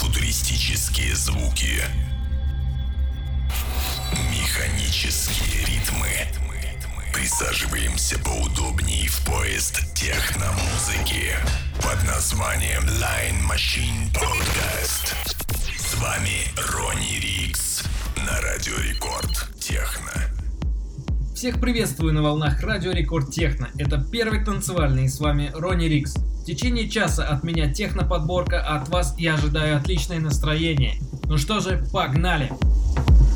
Футуристические звуки. Механические ритмы. Присаживаемся поудобнее в поезд техномузыки под названием Line Machine Podcast. С вами Ронни Рикс на Радио Рекорд Техно. Всех приветствую на волнах Радио Рекорд Техно. Это первый танцевальный, и с вами Ронни Рикс. В течение часа от меня техно-подборка, а от вас я ожидаю отличное настроение. Ну что же, погнали! Погнали!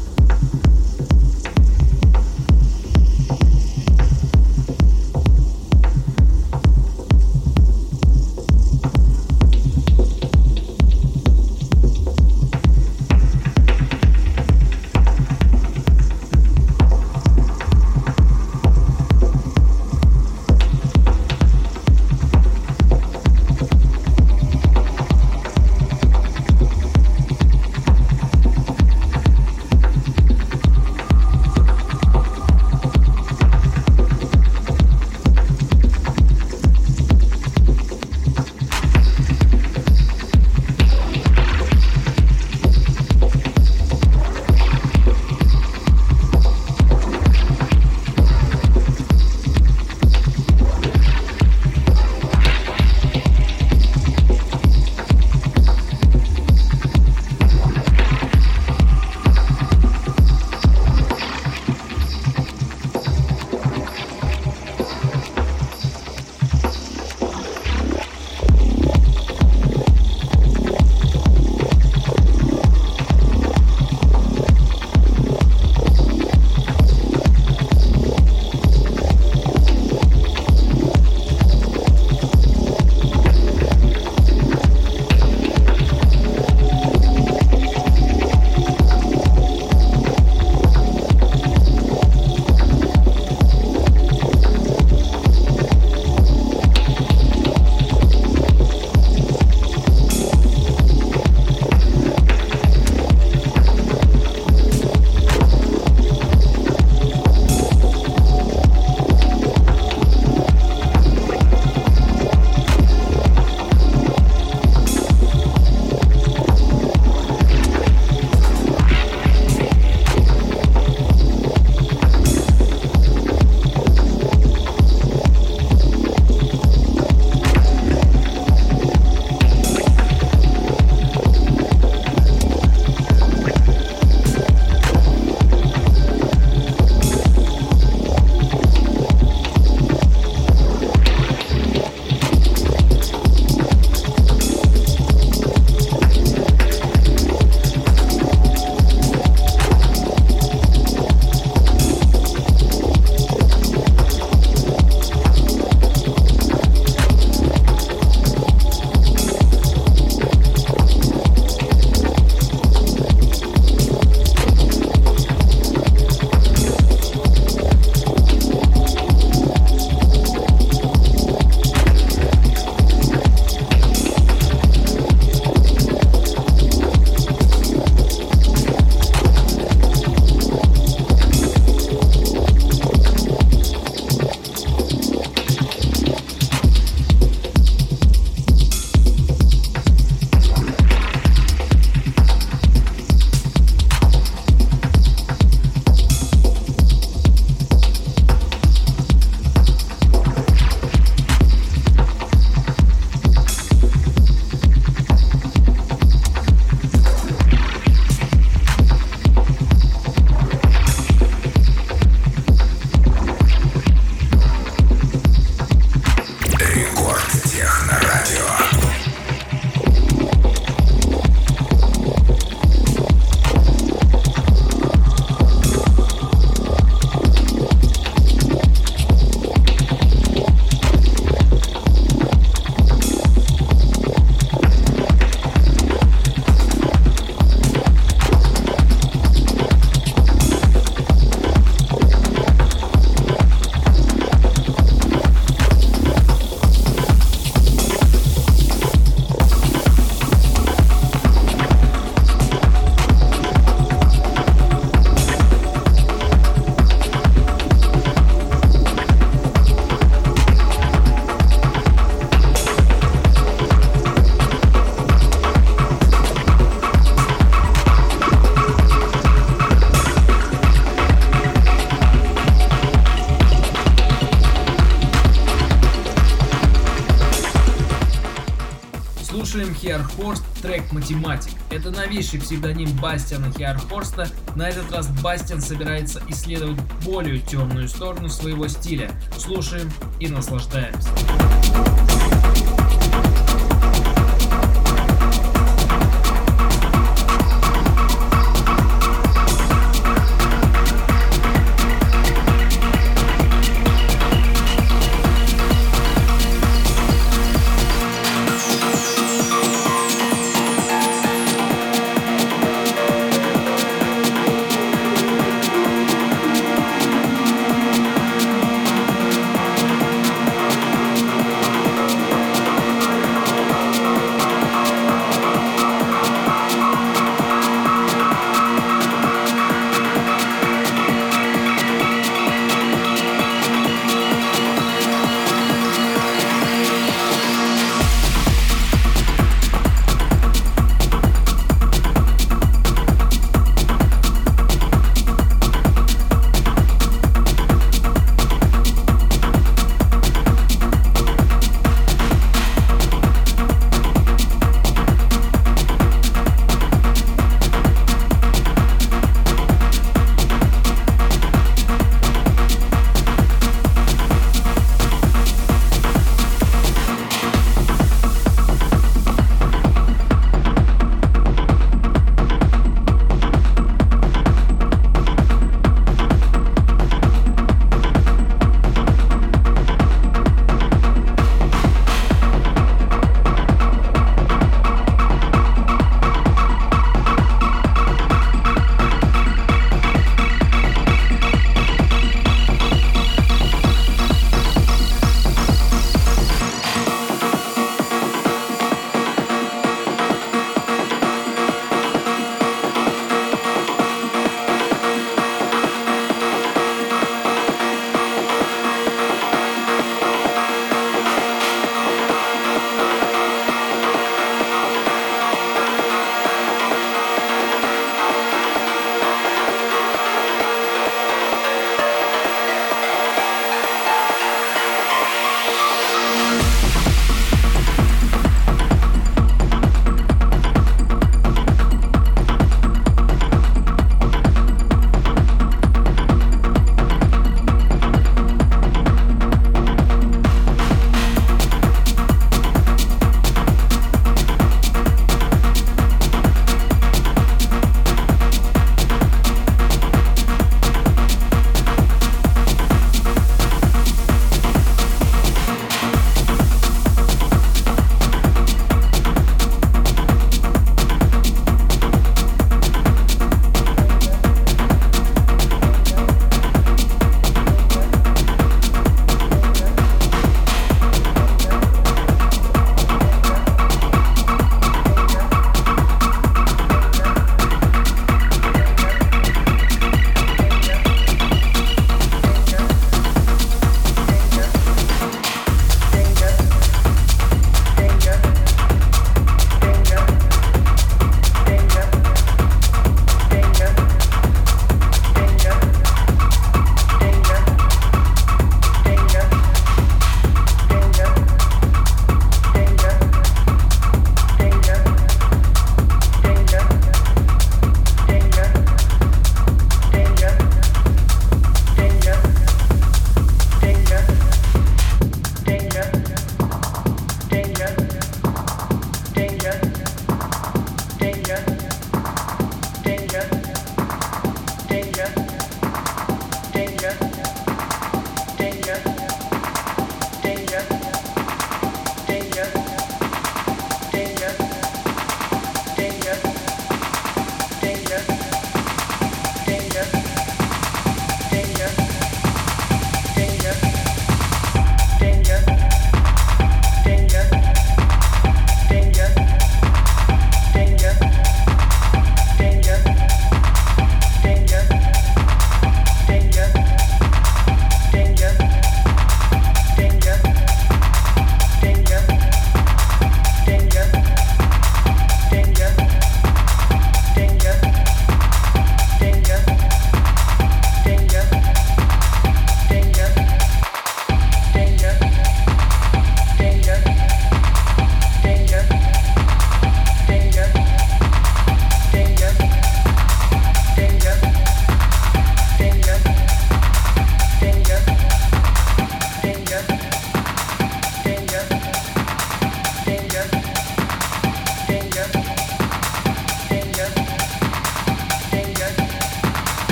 «Математик». Это новейший псевдоним Бастиана Хиархорста. На этот раз Бастиан собирается исследовать более темную сторону своего стиля. Слушаем и наслаждаемся.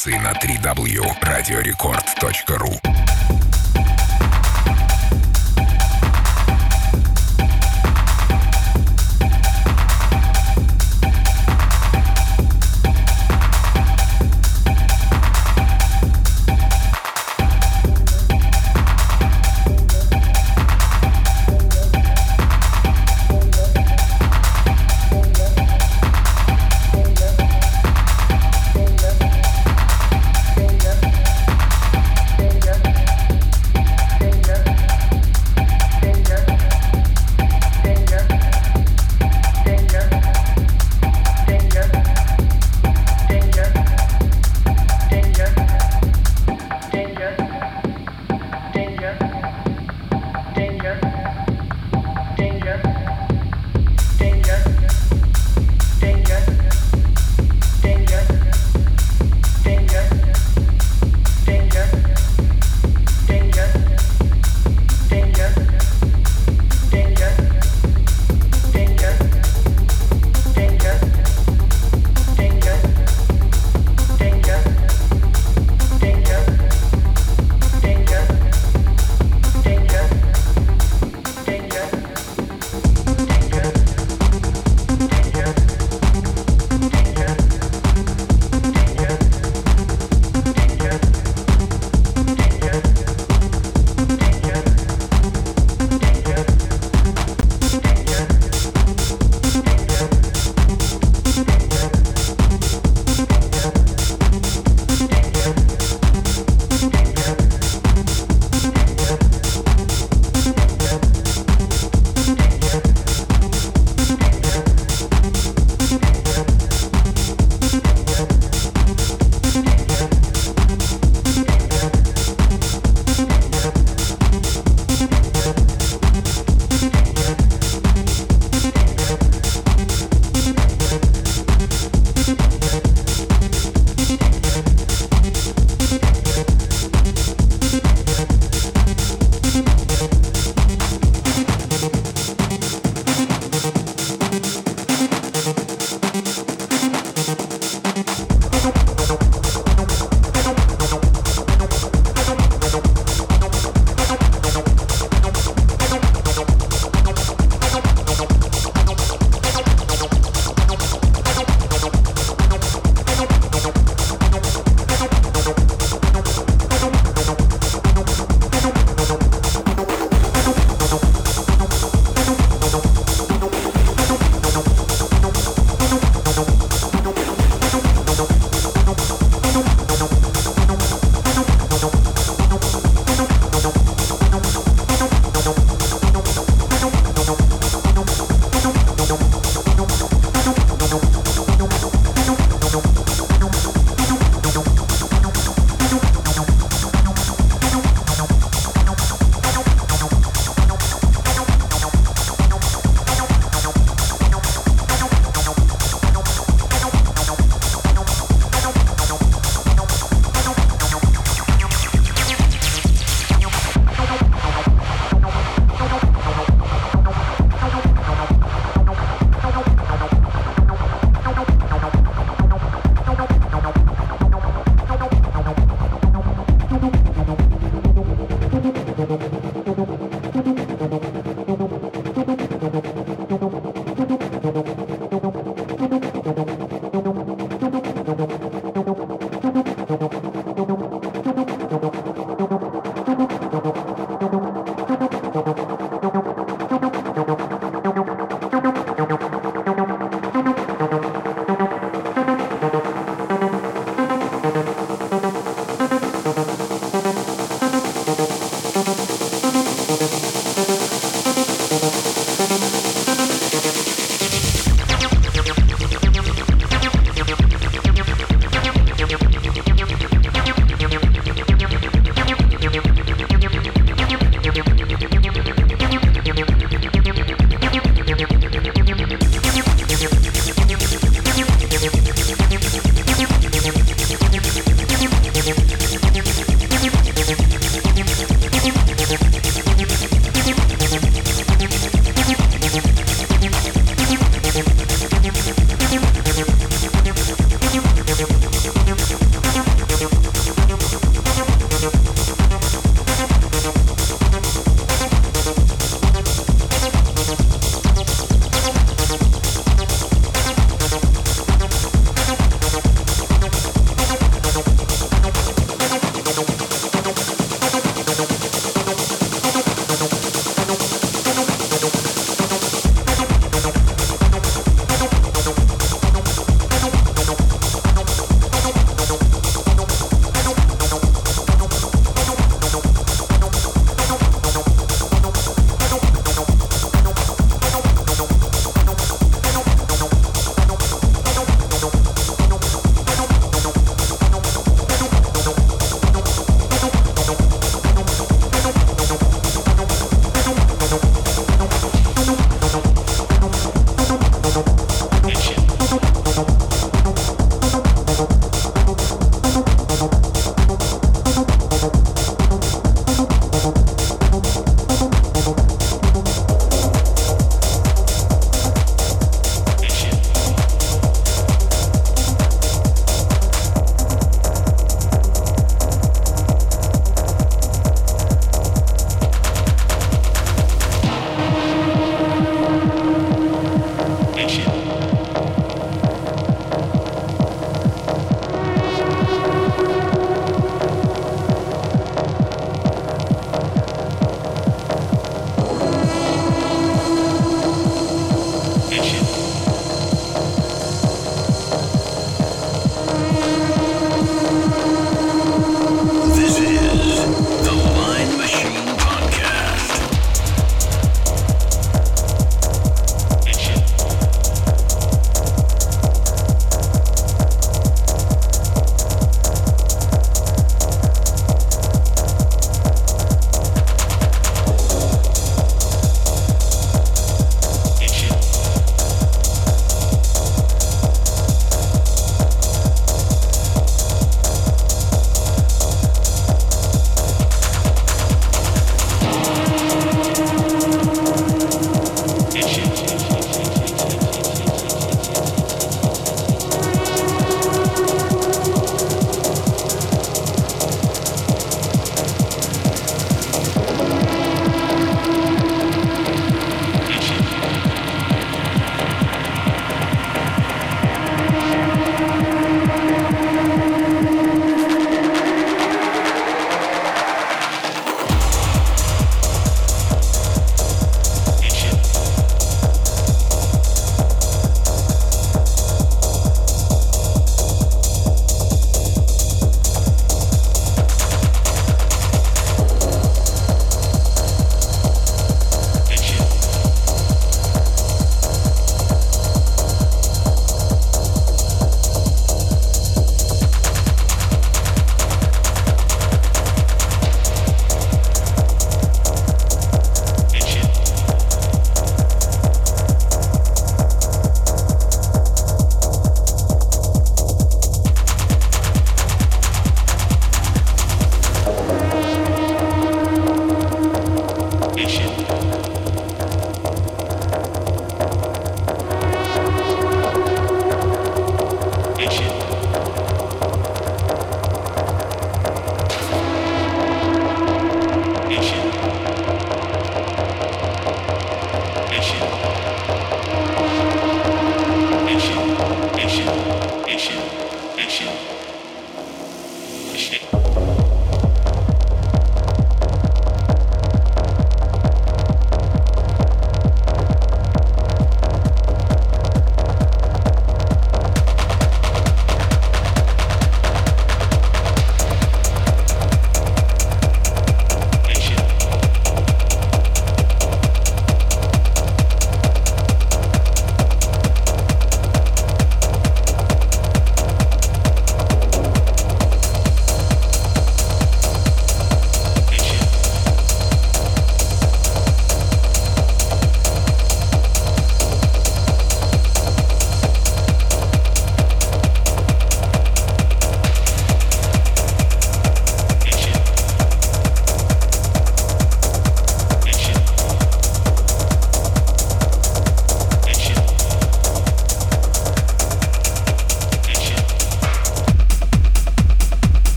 Интернет-радиостанции на 3w radiorecord.ru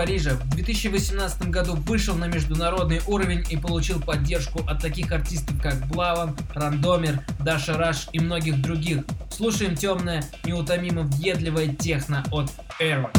Парижа в 2018 году вышел на международный уровень и получил поддержку от таких артистов как Блаван, Рандомер, Даша Раш и многих других. Слушаем темное, неутомимо въедливое техно от Error.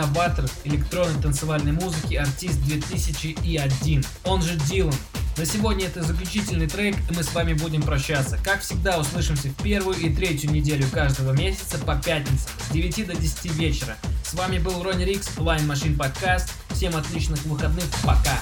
Эфире новатор электронной танцевальной музыки артист 2001, он же Дилан. На сегодня это заключительный трек, и мы с вами будем прощаться. Как всегда, услышимся в первую и третью неделю каждого месяца по пятницам с 9 до 10 вечера. С вами был Ронни Рикс, Line Machine Podcast. Всем отличных выходных, пока!